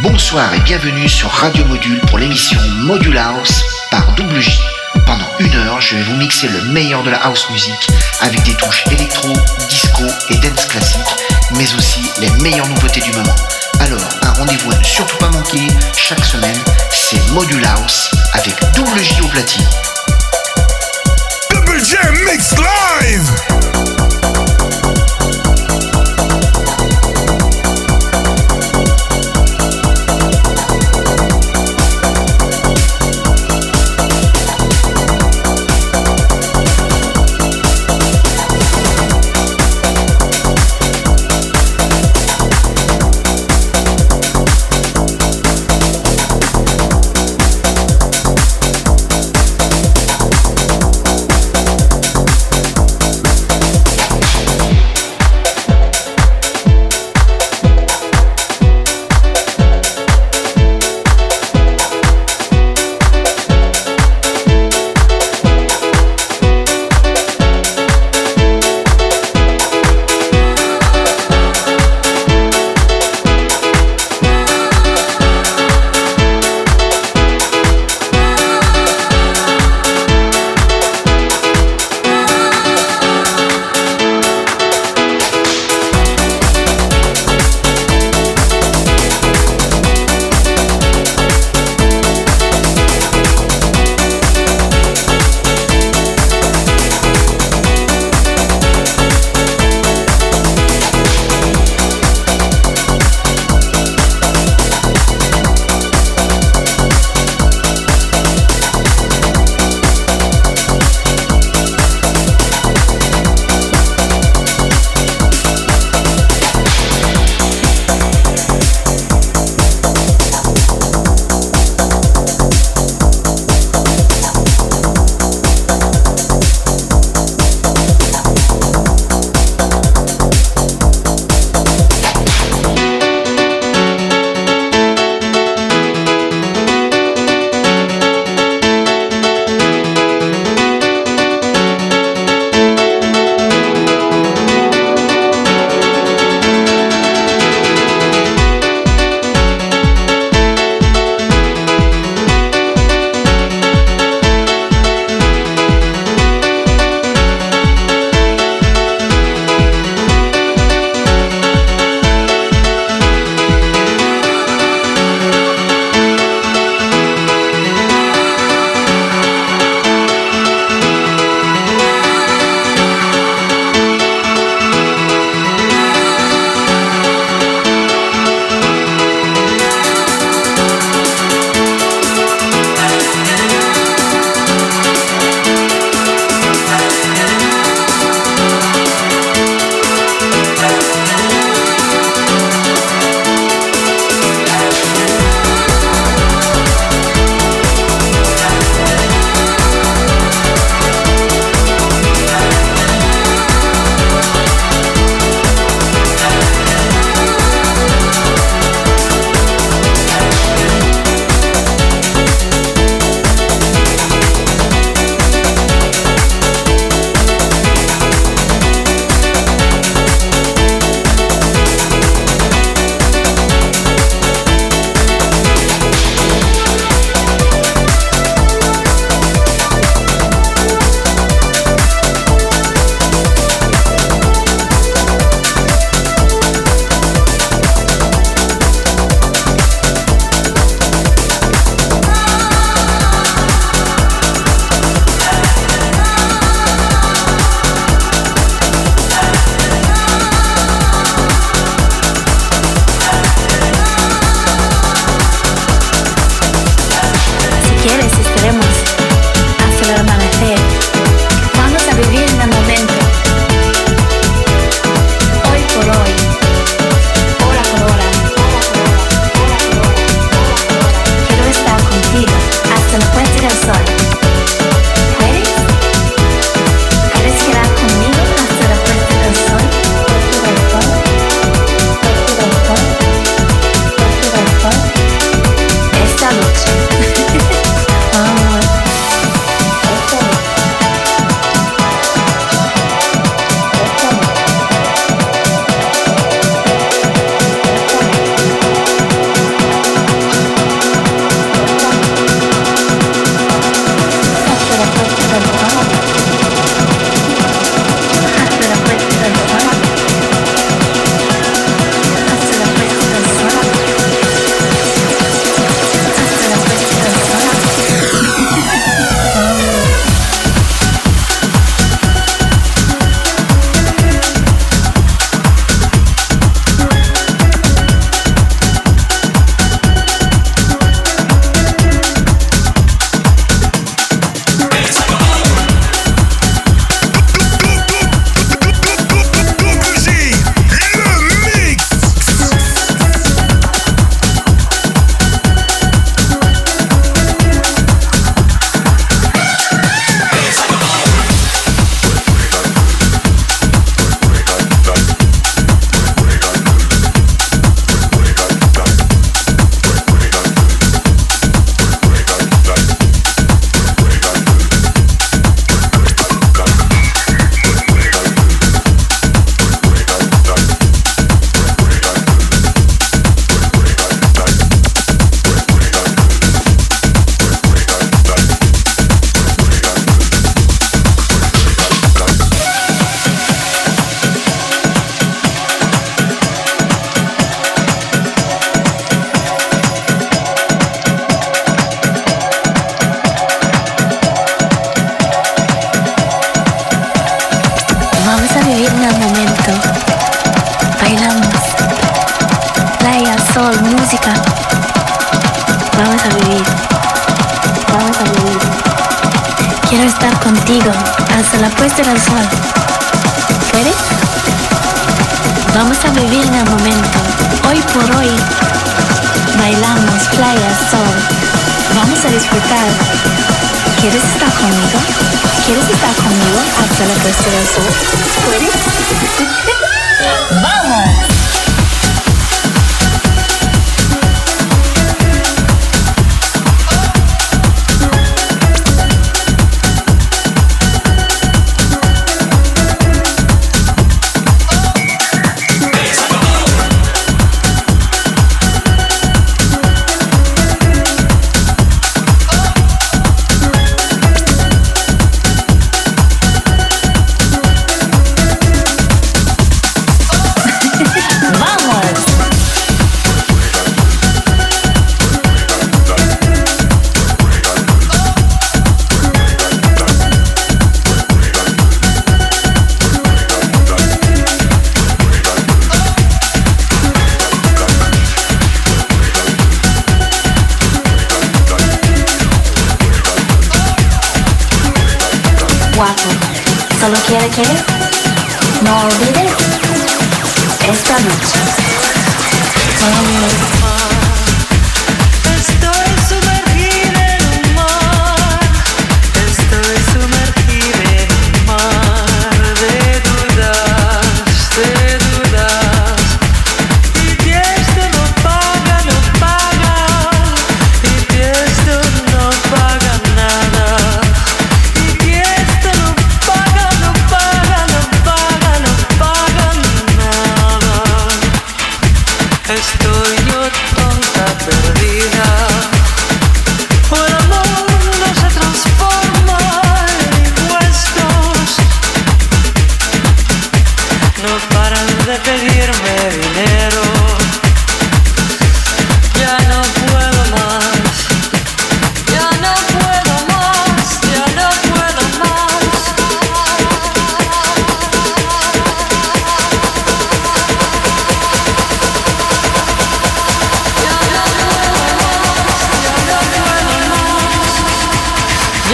Bonsoir et bienvenue sur Radio Module pour l'émission Module House par Double J. Pendant une heure, je vais vous mixer le meilleur de la house music avec des touches électro, disco et dance classique, mais aussi les meilleures nouveautés du moment. Alors, un rendez-vous à ne surtout pas manquer chaque semaine, c'est Module House avec Double J au platine. Double J Mix Live!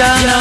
Yeah.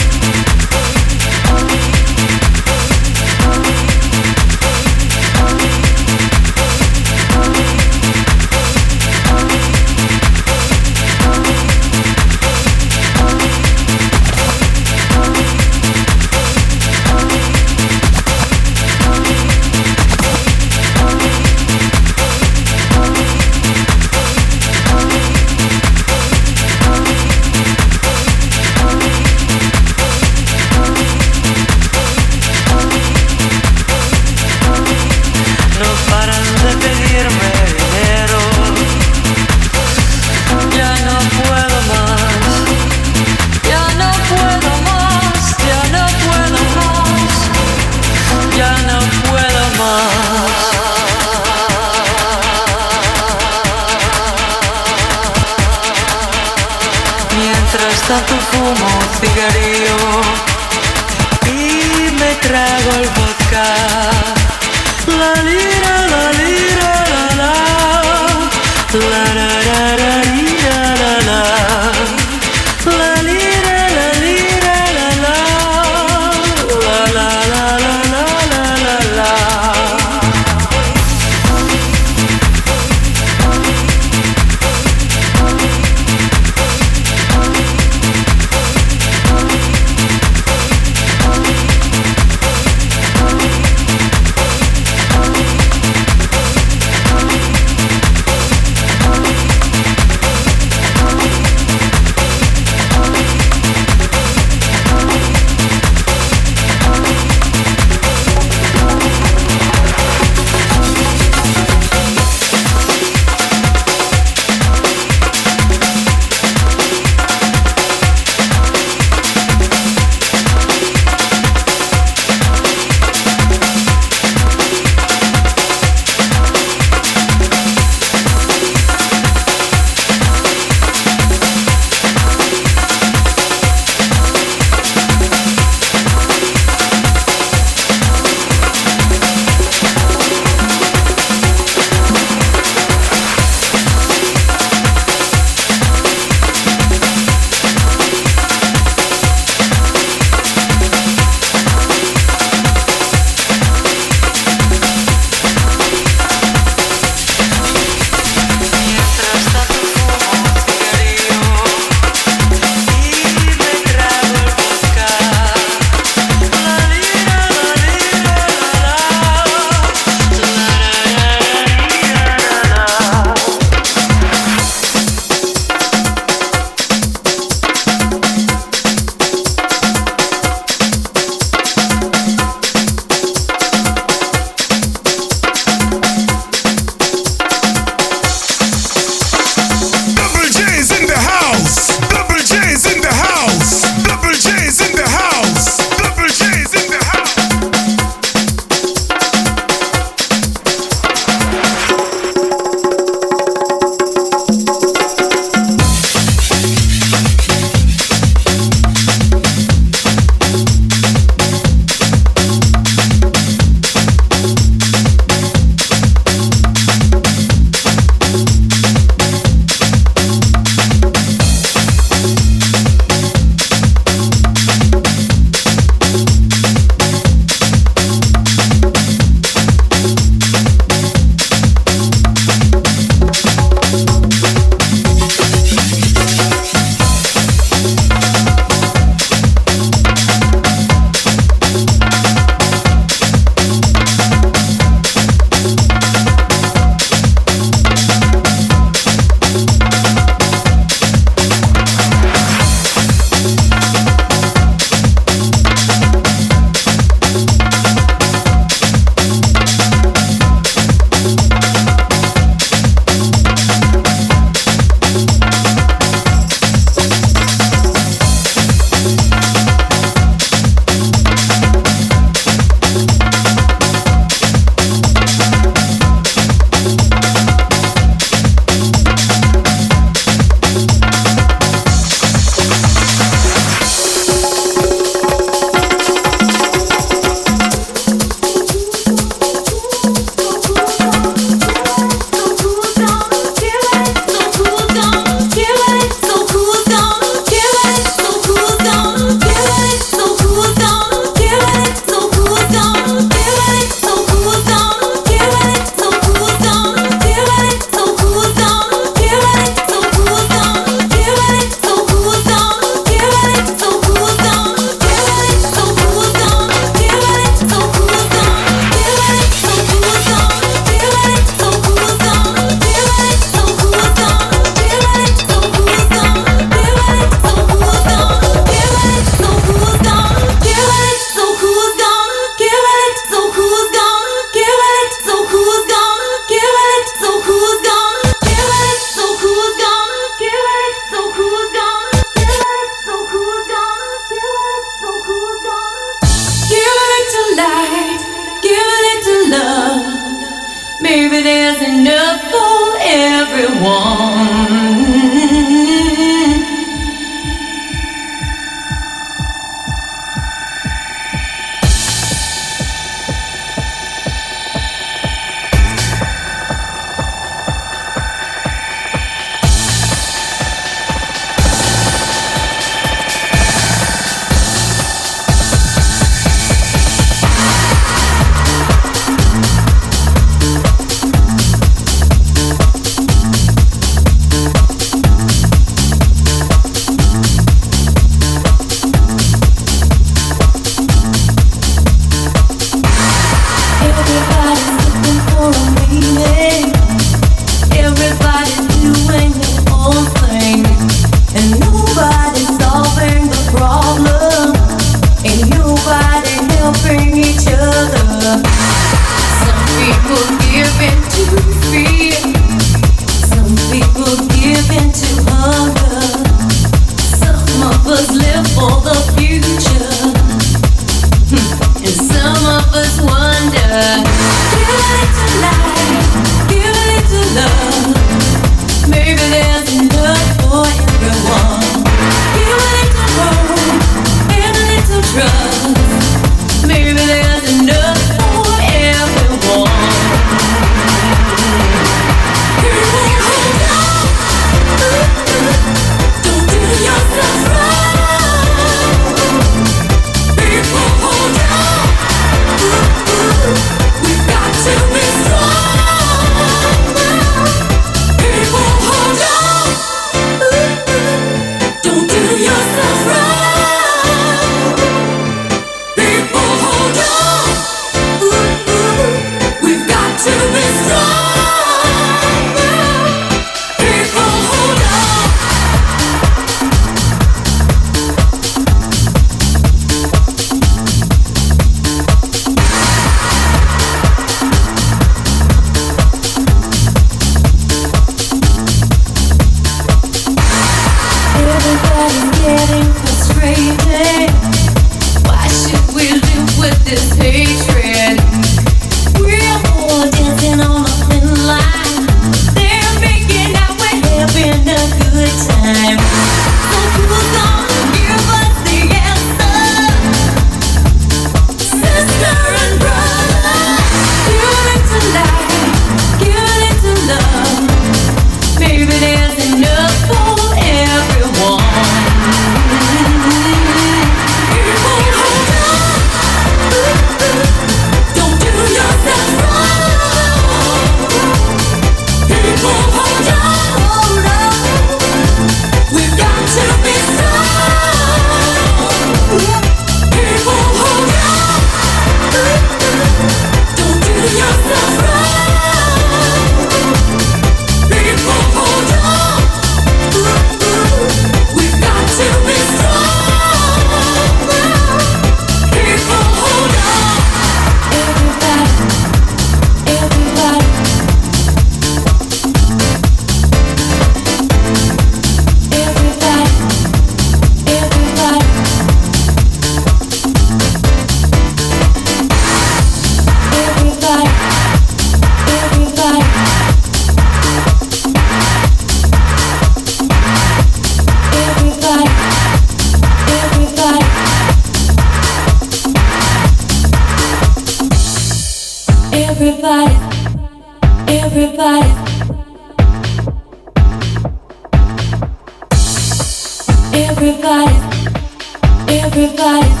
everybody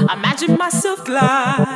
Imagine myself glad.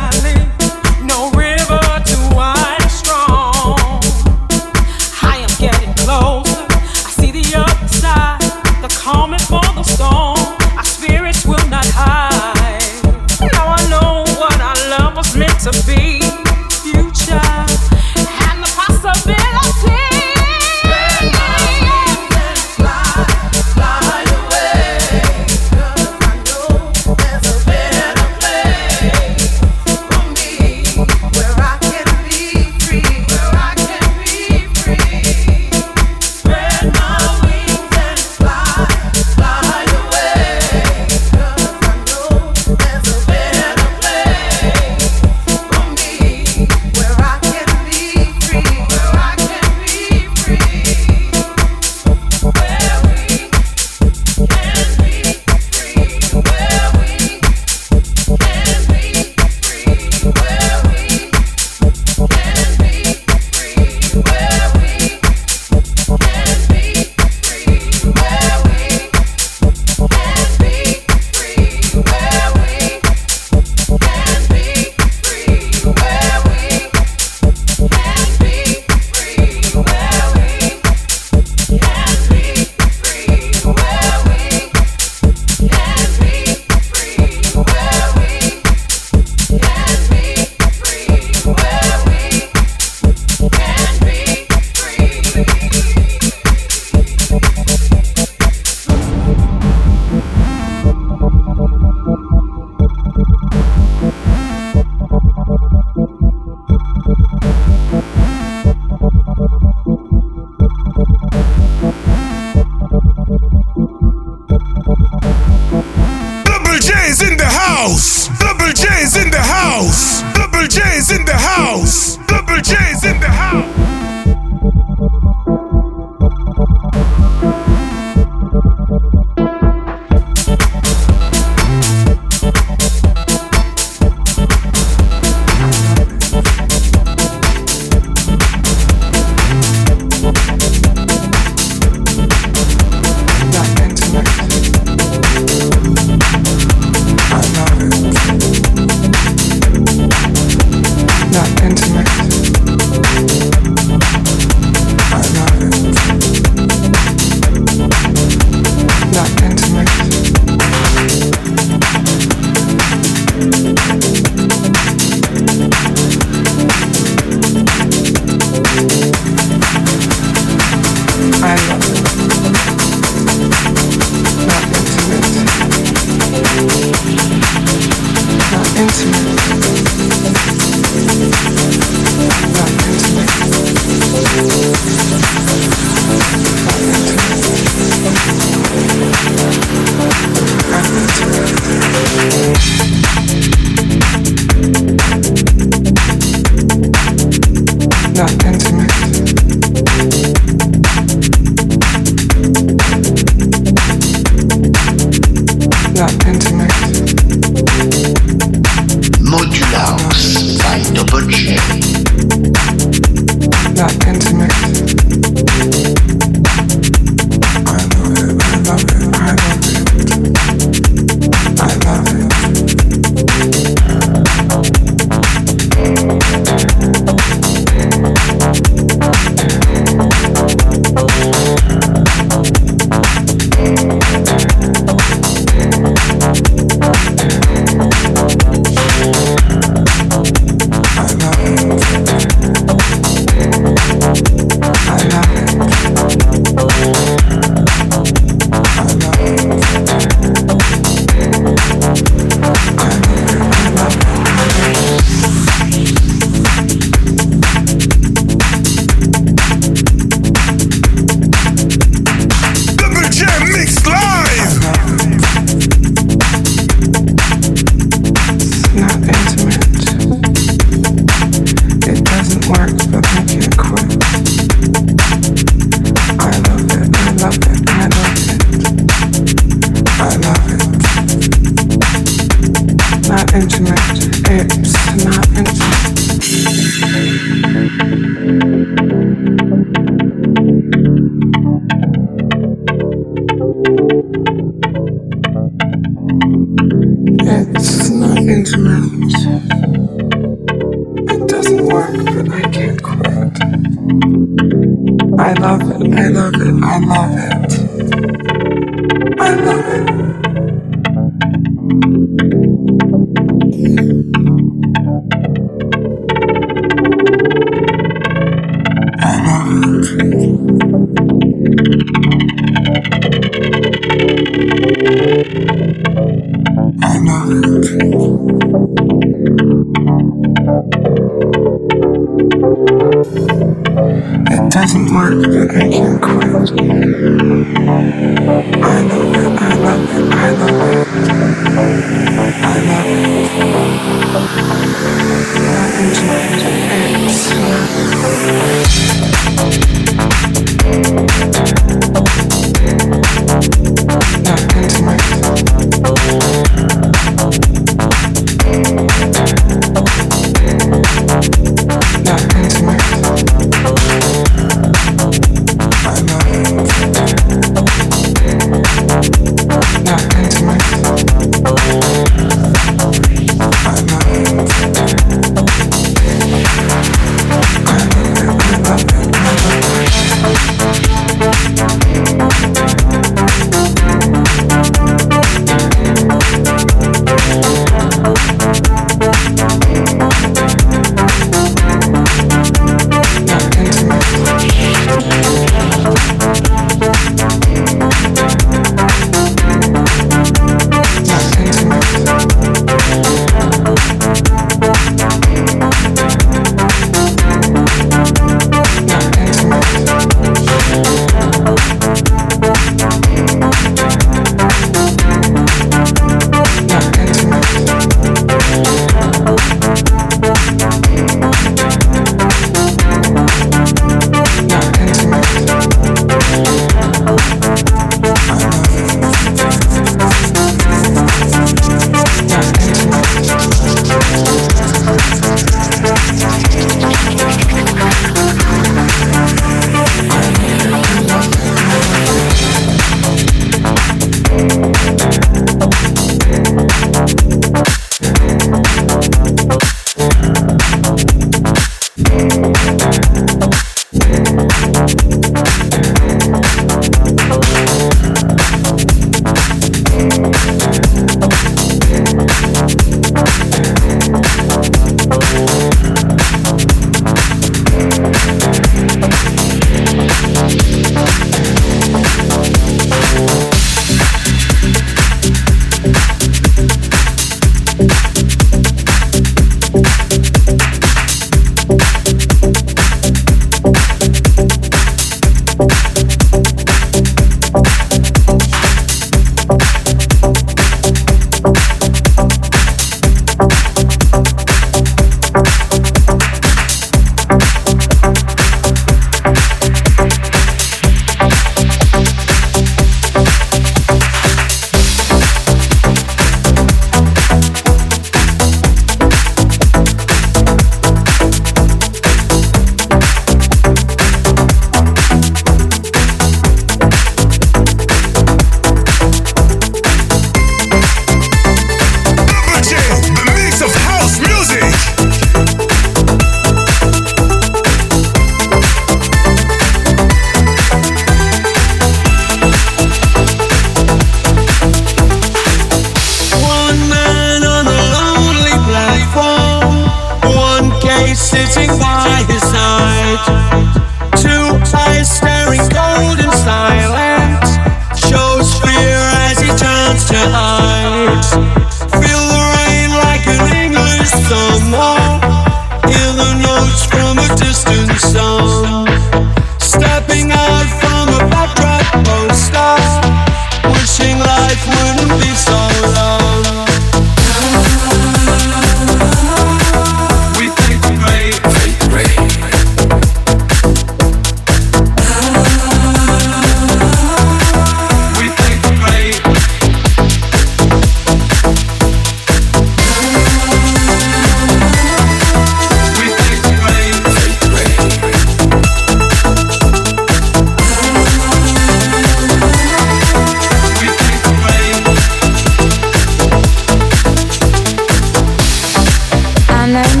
and na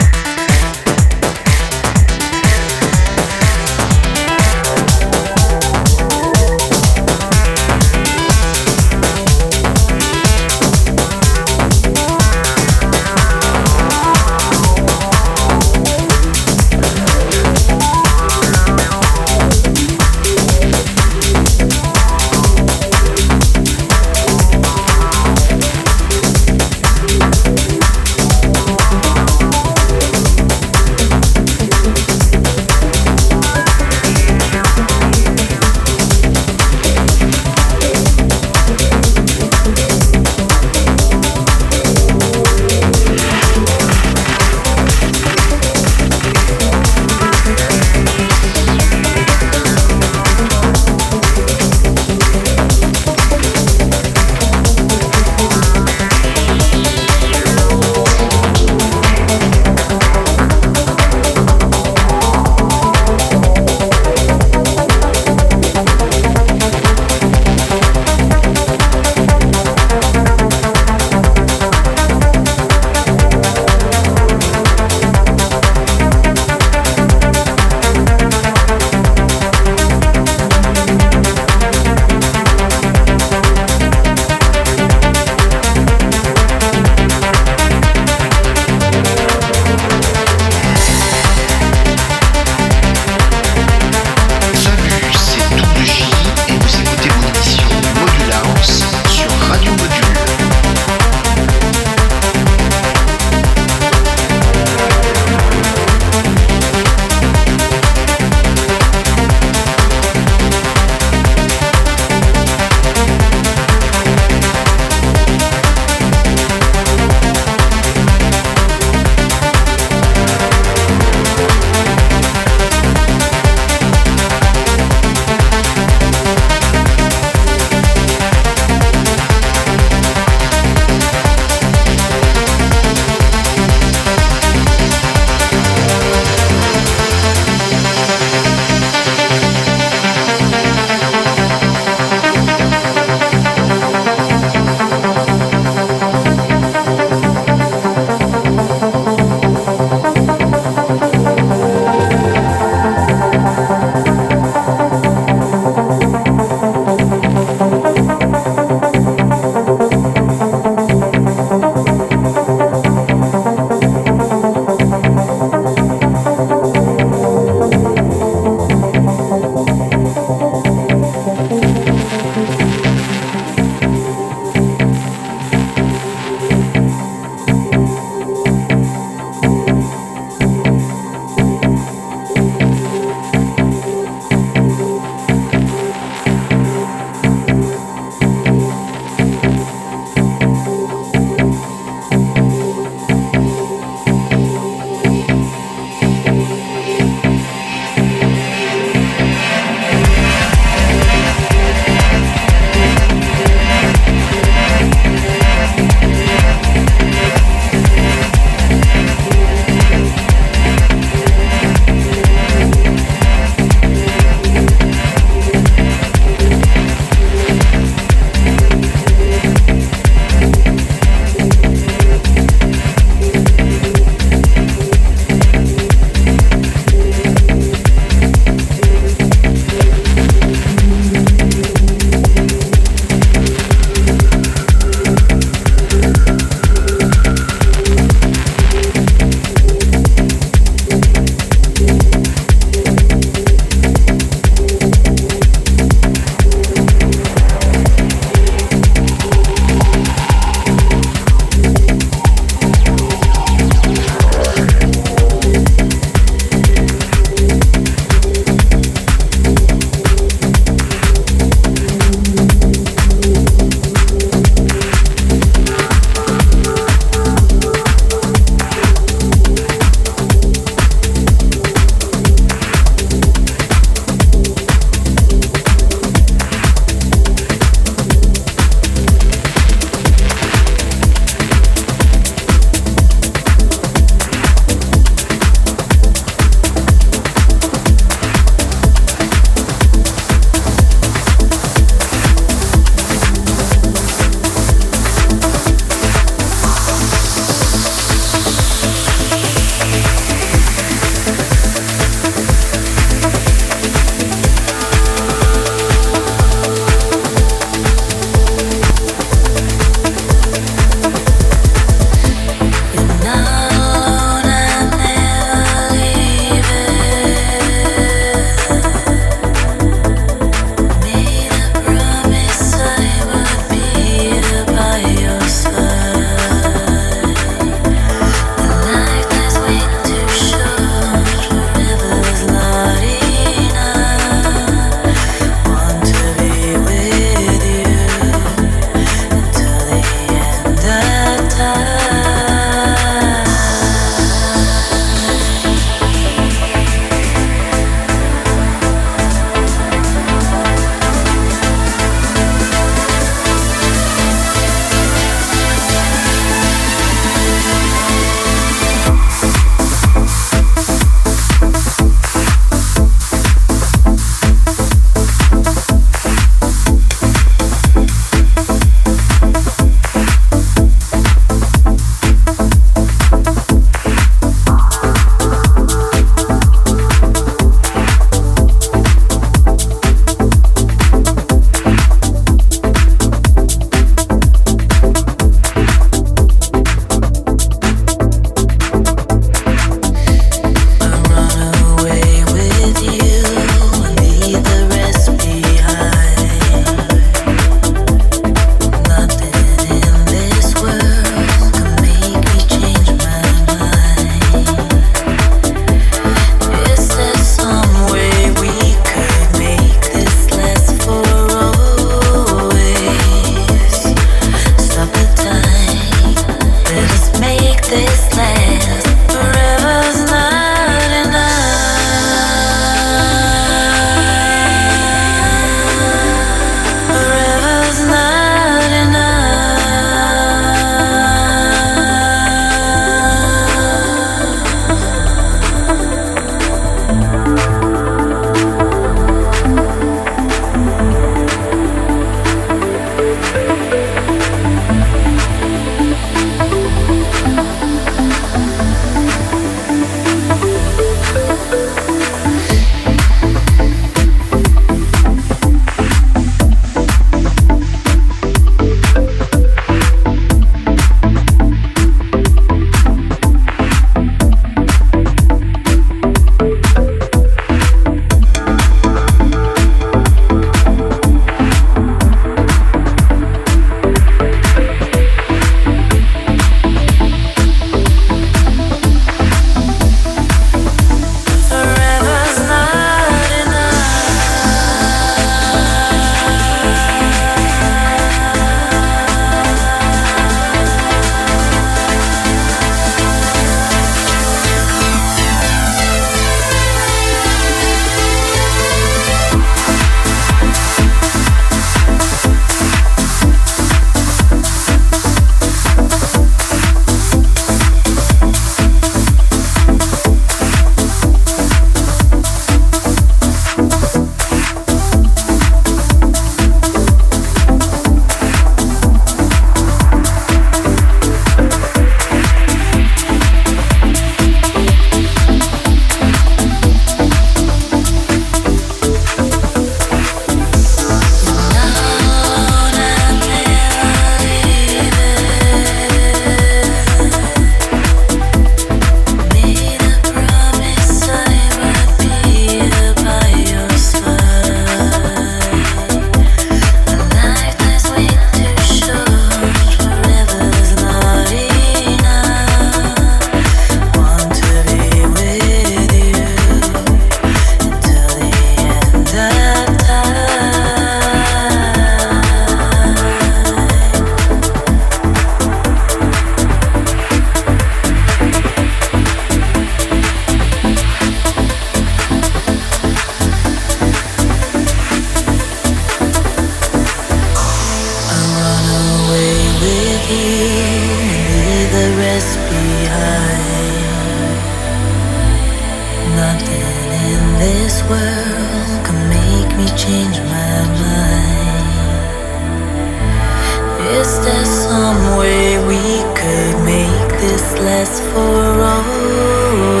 last for always?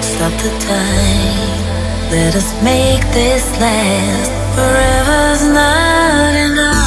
Stop the time. Let us make this last. Forever's not enough.